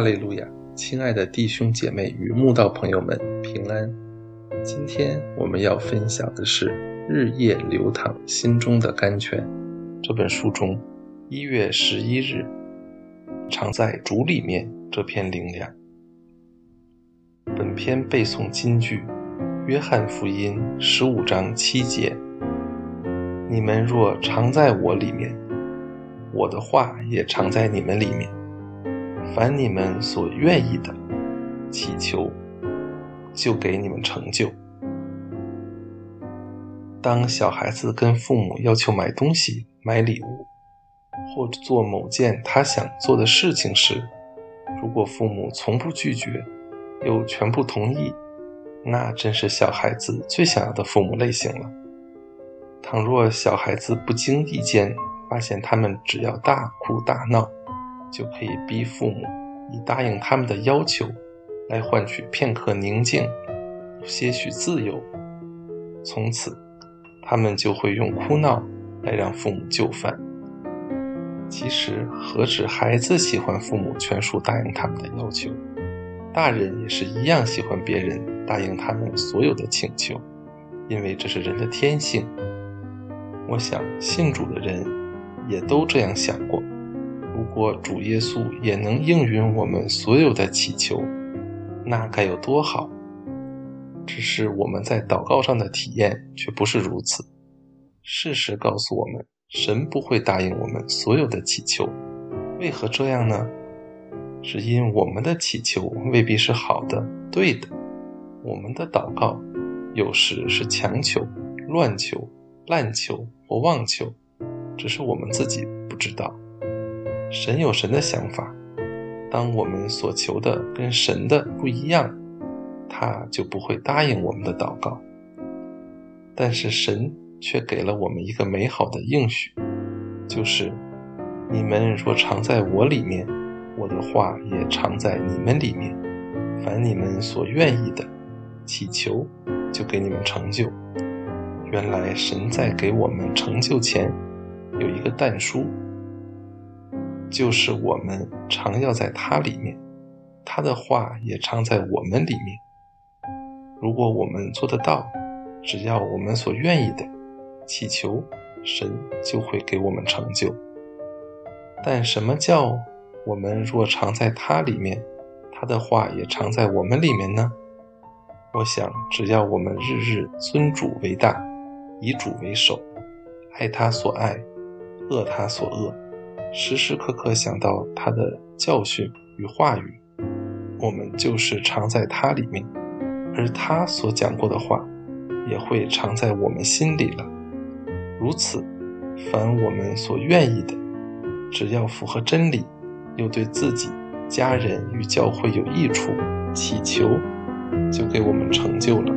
哈利路亚！亲爱的弟兄姐妹与慕道朋友们，平安！今天我们要分享的是《日夜流淌心中的甘泉》这本书中一月十一日“常在主里面”这篇灵粮。本篇背诵金句：《约翰福音》十五章七节：“你们若常在我里面，我的话也常在你们里面。”凡你们所愿意的，祈求，就给你们成就。当小孩子跟父母要求买东西、买礼物，或者做某件他想做的事情时，如果父母从不拒绝，又全部同意，那真是小孩子最想要的父母类型了。倘若小孩子不经意间发现他们只要大哭大闹，就可以逼父母以答应他们的要求，来换取片刻宁静、些许自由。从此，他们就会用哭闹来让父母就范。其实，何止孩子喜欢父母全数答应他们的要求，大人也是一样喜欢别人答应他们所有的请求，因为这是人的天性。我想，信主的人也都这样想过。如果主耶稣也能应允我们所有的祈求，那该有多好！只是我们在祷告上的体验却不是如此。事实告诉我们，神不会答应我们所有的祈求。为何这样呢？是因我们的祈求未必是好的、对的。我们的祷告有时是强求、乱求、滥求或妄求，只是我们自己不知道。神有神的想法，当我们所求的跟神的不一样，他就不会答应我们的祷告。但是神却给了我们一个美好的应许，就是你们若常在我里面，我的话也常在你们里面。凡你们所愿意的，祈求就给你们成就。原来神在给我们成就前，有一个但书。就是我们常要在他里面，他的话也常在我们里面。如果我们做得到，只要我们所愿意的祈求，神就会给我们成就。但什么叫我们若常在他里面，他的话也常在我们里面呢？我想，只要我们日日尊主为大，以主为首，爱他所爱，恶他所恶。时时刻刻想到他的教训与话语，我们就是常在他里面，而他所讲过的话，也会常在我们心里了。如此，凡我们所愿意的，只要符合真理，又对自己、家人与教会有益处，祈求，就给我们成就了。